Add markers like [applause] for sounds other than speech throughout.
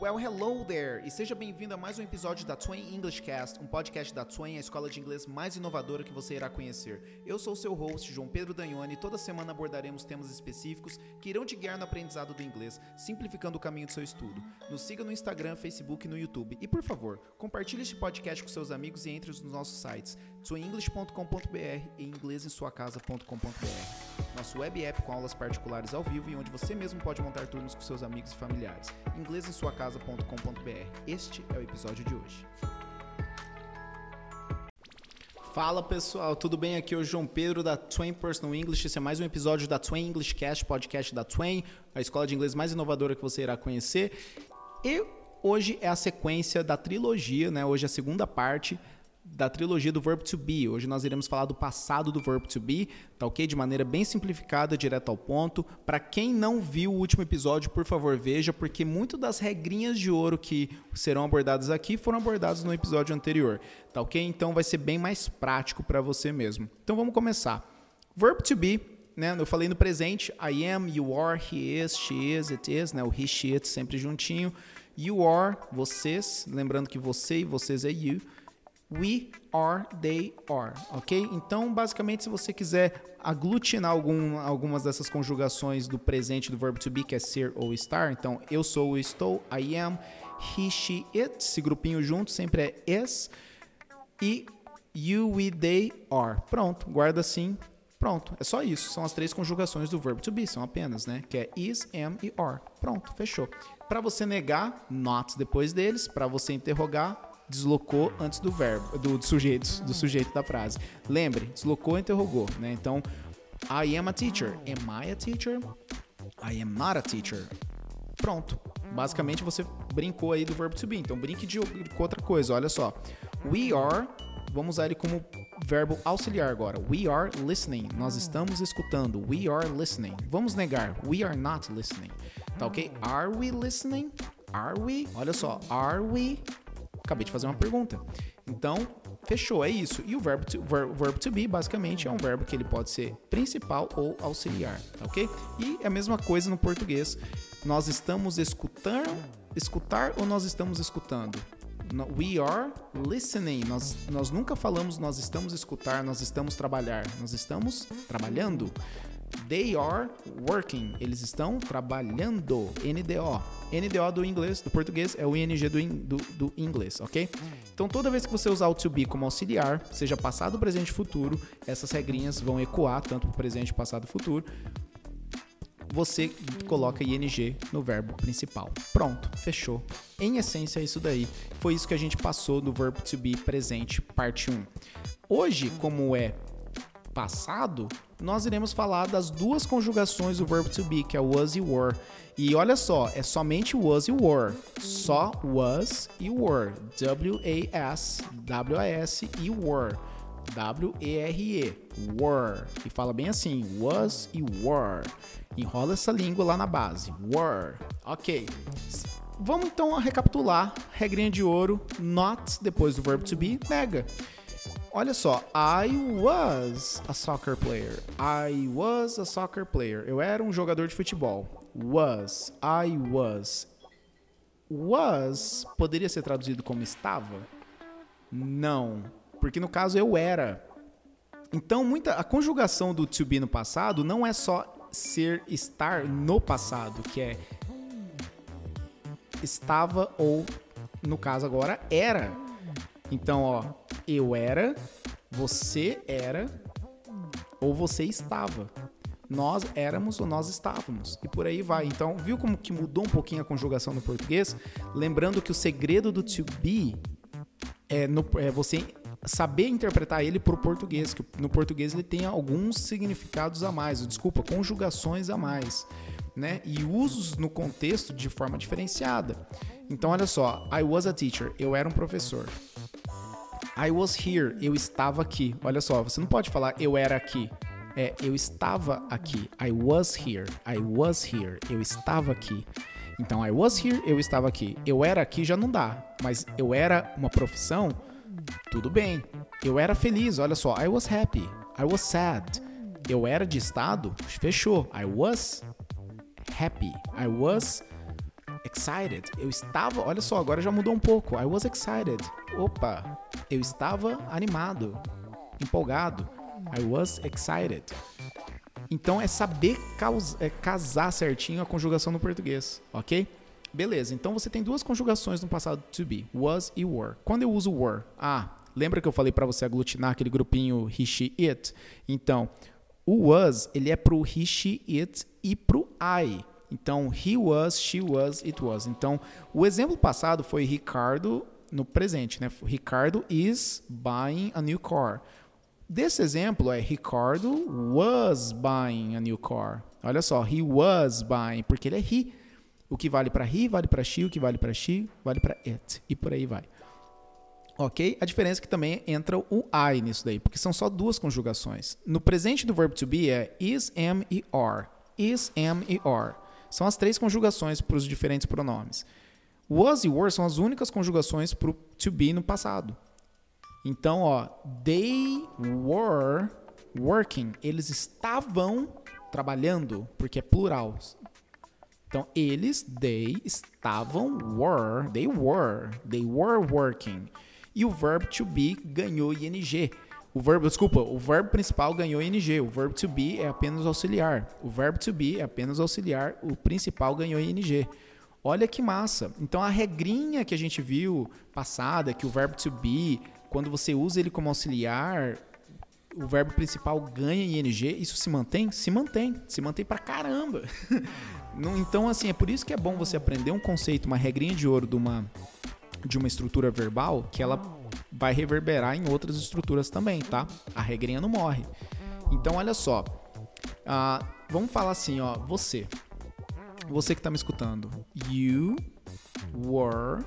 Well, hello there! E seja bem-vindo a mais um episódio da Twain English Cast, um podcast da Twain, a escola de inglês mais inovadora que você irá conhecer. Eu sou seu host, João Pedro Danhone, e toda semana abordaremos temas específicos que irão te guiar no aprendizado do inglês, simplificando o caminho do seu estudo. Nos siga no Instagram, Facebook e no YouTube. E, por favor, compartilhe este podcast com seus amigos e entre nos nossos sites twainenglish.com.br e inglesemsuacasa.com.br. Nosso web app com aulas particulares ao vivo e onde você mesmo pode montar turnos com seus amigos e familiares. inglesemsuacasa.com.br este é o episódio de hoje. Fala pessoal, tudo bem? Aqui é o João Pedro da Twain Personal English. Esse é mais um episódio da Twain English Cast, podcast da Twain, a escola de inglês mais inovadora que você irá conhecer. E hoje é a sequência da trilogia, né? Hoje é a segunda parte da trilogia do verbo to be. Hoje nós iremos falar do passado do verbo to be, tá ok? De maneira bem simplificada, direto ao ponto. Para quem não viu o último episódio, por favor, veja, porque muito das regrinhas de ouro que serão abordadas aqui foram abordadas no episódio anterior, tá ok? Então vai ser bem mais prático para você mesmo. Então vamos começar. Verbo to be, né? Eu falei no presente, I am, you are, he is, she is, it is, né? O he, she, it sempre juntinho. You are, vocês, lembrando que você e vocês é you we are, they are, ok? Então, basicamente, se você quiser aglutinar algum, algumas dessas conjugações do presente do verbo to be, que é ser ou estar, então eu sou, eu estou, I am, he, she, it, esse grupinho junto sempre é is, e you, we, they, are. Pronto, guarda assim, pronto, é só isso. São as três conjugações do verbo to be, são apenas, né? Que é is, am e are. Pronto, fechou. Para você negar, not depois deles, para você interrogar, deslocou antes do verbo, do, do sujeito, do sujeito da frase. Lembre, deslocou interrogou, né? Então, I am a teacher. Am I a teacher? I am not a teacher. Pronto. Basicamente você brincou aí do verbo to be. Então brinque de outra coisa. Olha só. We are, vamos usar ele como verbo auxiliar agora. We are listening. Nós estamos escutando. We are listening. Vamos negar. We are not listening. Tá ok? Are we listening? Are we? Olha só. Are we acabei de fazer uma pergunta. Então, fechou, é isso. E o verbo to, ver, to be, basicamente, é um verbo que ele pode ser principal ou auxiliar, tá ok? E é a mesma coisa no português. Nós estamos escutando, escutar ou nós estamos escutando? We are listening. Nós, nós nunca falamos nós estamos escutar, nós estamos trabalhar. Nós estamos trabalhando. They are working. Eles estão trabalhando. NDO. NDO do inglês, do português, é o ING do, do, do, inglês, ok? Então, toda vez que você usar o to be como auxiliar, seja passado, presente e futuro, essas regrinhas vão ecoar tanto para presente, passado e futuro. Você coloca ING no verbo principal. Pronto, fechou. Em essência, é isso daí. Foi isso que a gente passou do verbo to be presente, parte 1. Hoje, como é passado, nós iremos falar das duas conjugações do verbo to be, que é was e were. E olha só, é somente was e were. Só was e were. W-A-S, W-A-S e were. W-E-R-E. Were. E fala bem assim, was e were. Enrola essa língua lá na base. Were. Ok. Vamos então recapitular. Regrinha de ouro. Not, depois do verbo to be, nega. Olha só, I was a soccer player. I was a soccer player. Eu era um jogador de futebol. Was. I was. Was poderia ser traduzido como estava? Não, porque no caso eu era. Então, muita a conjugação do to be no passado não é só ser estar no passado, que é estava ou no caso agora era. Então, ó, eu era, você era ou você estava. Nós éramos ou nós estávamos. E por aí vai. Então, viu como que mudou um pouquinho a conjugação no português? Lembrando que o segredo do to be é, no, é você saber interpretar ele para o português, que no português ele tem alguns significados a mais, desculpa, conjugações a mais, né? E usos no contexto de forma diferenciada. Então, olha só, I was a teacher, eu era um professor. I was here, eu estava aqui. Olha só, você não pode falar eu era aqui. É, eu estava aqui. I was here, I was here, eu estava aqui. Então, I was here, eu estava aqui. Eu era aqui já não dá, mas eu era uma profissão, tudo bem. Eu era feliz, olha só. I was happy, I was sad. Eu era de estado, fechou. I was happy, I was excited. Eu estava, olha só, agora já mudou um pouco. I was excited. Opa, eu estava animado, empolgado. I was excited. Então é saber caus, é, casar certinho a conjugação no português, ok? Beleza, então você tem duas conjugações no passado to be, was e were. Quando eu uso were, ah, lembra que eu falei para você aglutinar aquele grupinho he, she, it? Então, o was, ele é pro he, she, it e pro I. Então, he was, she was, it was. Então, o exemplo passado foi Ricardo no presente, né? Ricardo is buying a new car. Desse exemplo é Ricardo was buying a new car. Olha só, he was buying, porque ele é he. O que vale para he, vale para she, o que vale para she, vale para it. E por aí vai. Ok? A diferença é que também entra o I nisso daí, porque são só duas conjugações. No presente do verbo to be é is, am e are. Is, am e are. São as três conjugações para os diferentes pronomes. Was e were são as únicas conjugações para o to be no passado. Então, ó, they were working. Eles estavam trabalhando, porque é plural. Então, eles, they, estavam, were, they were, they were working. E o verbo to be ganhou ing. O verbo, desculpa, o verbo principal ganhou ing. O verbo to be é apenas auxiliar. O verbo to be é apenas auxiliar. O principal ganhou ing. Olha que massa. Então a regrinha que a gente viu passada, que o verbo to be, quando você usa ele como auxiliar, o verbo principal ganha ing, isso se mantém? Se mantém. Se mantém pra caramba. [laughs] Então, assim, é por isso que é bom você aprender um conceito, uma regrinha de ouro de uma, de uma estrutura verbal, que ela vai reverberar em outras estruturas também, tá? A regrinha não morre. Então, olha só. Uh, vamos falar assim, ó. Você. Você que tá me escutando. You were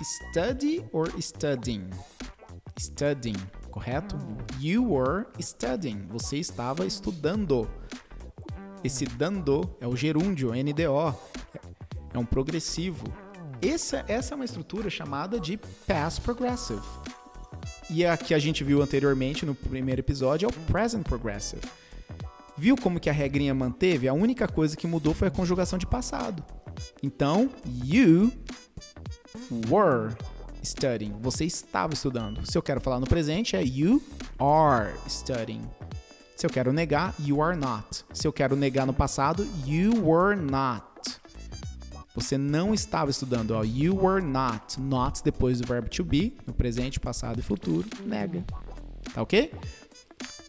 study or studying? Studying, correto? You were studying. Você estava estudando. Esse dando é o gerúndio, NDO, é um progressivo. Essa, essa é uma estrutura chamada de past progressive. E a que a gente viu anteriormente no primeiro episódio é o present progressive. Viu como que a regrinha manteve? A única coisa que mudou foi a conjugação de passado. Então, you were studying. Você estava estudando. Se eu quero falar no presente, é you are studying. Se eu quero negar, you are not. Se eu quero negar no passado, you were not. Você não estava estudando, ó. You were not. Not depois do verbo to be, no presente, passado e futuro, nega. Tá ok?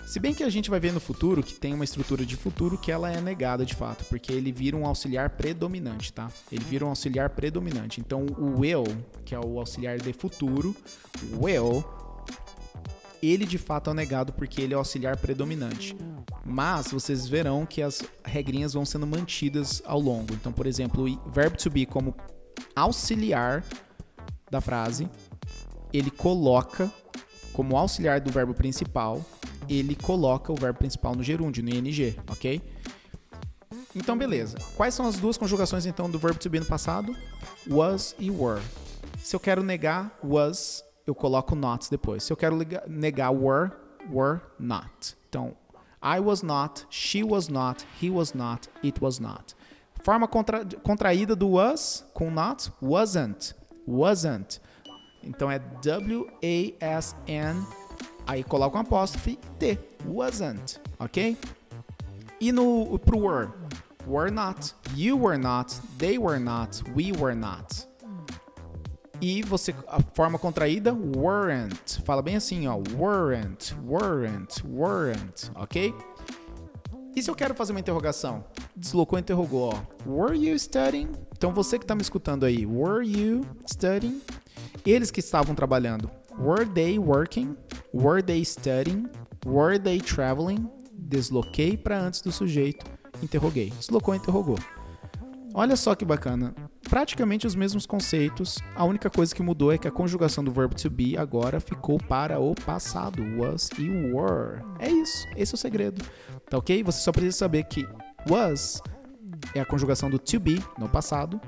Se bem que a gente vai ver no futuro que tem uma estrutura de futuro que ela é negada de fato, porque ele vira um auxiliar predominante, tá? Ele vira um auxiliar predominante. Então o will, que é o auxiliar de futuro, will ele de fato é negado porque ele é auxiliar predominante. Mas vocês verão que as regrinhas vão sendo mantidas ao longo. Então, por exemplo, o verbo to be como auxiliar da frase, ele coloca como auxiliar do verbo principal, ele coloca o verbo principal no gerúndio, no ing, ok? Então, beleza. Quais são as duas conjugações então do verbo to be no passado? Was e were. Se eu quero negar was, eu coloco not depois. Se eu quero negar were, were not. Então, I was not, she was not, he was not, it was not. Forma contra, contraída do was com not, wasn't, wasn't. Então é W-A-S-N, aí coloca um apóstrofe T, wasn't, ok? E no pro were, were not, you were not, they were not, we were not. E você, a forma contraída, weren't. Fala bem assim, ó. Weren't, weren't, weren't, ok? E se eu quero fazer uma interrogação? Deslocou, interrogou, ó. Were you studying? Então você que está me escutando aí, were you studying? Eles que estavam trabalhando, were they working? Were they studying? Were they traveling? Desloquei para antes do sujeito, interroguei. Deslocou, interrogou. Olha só que bacana. Praticamente os mesmos conceitos. A única coisa que mudou é que a conjugação do verbo to be agora ficou para o passado. Was e were. É isso. Esse é o segredo. Tá ok? Você só precisa saber que was é a conjugação do to be no passado.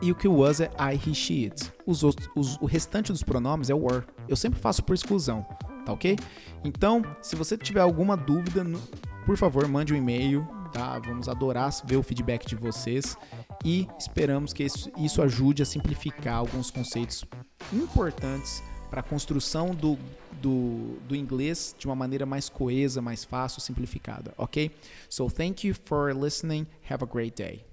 E o que was é I, he, she, it. Os, os, o restante dos pronomes é were. Eu sempre faço por exclusão. Tá ok? Então, se você tiver alguma dúvida, por favor, mande um e-mail tá? Vamos adorar ver o feedback de vocês. e esperamos que isso, isso ajude a simplificar alguns conceitos importantes para a construção do, do, do inglês de uma maneira mais coesa, mais fácil, simplificada, ok? So thank you for listening. Have a great day.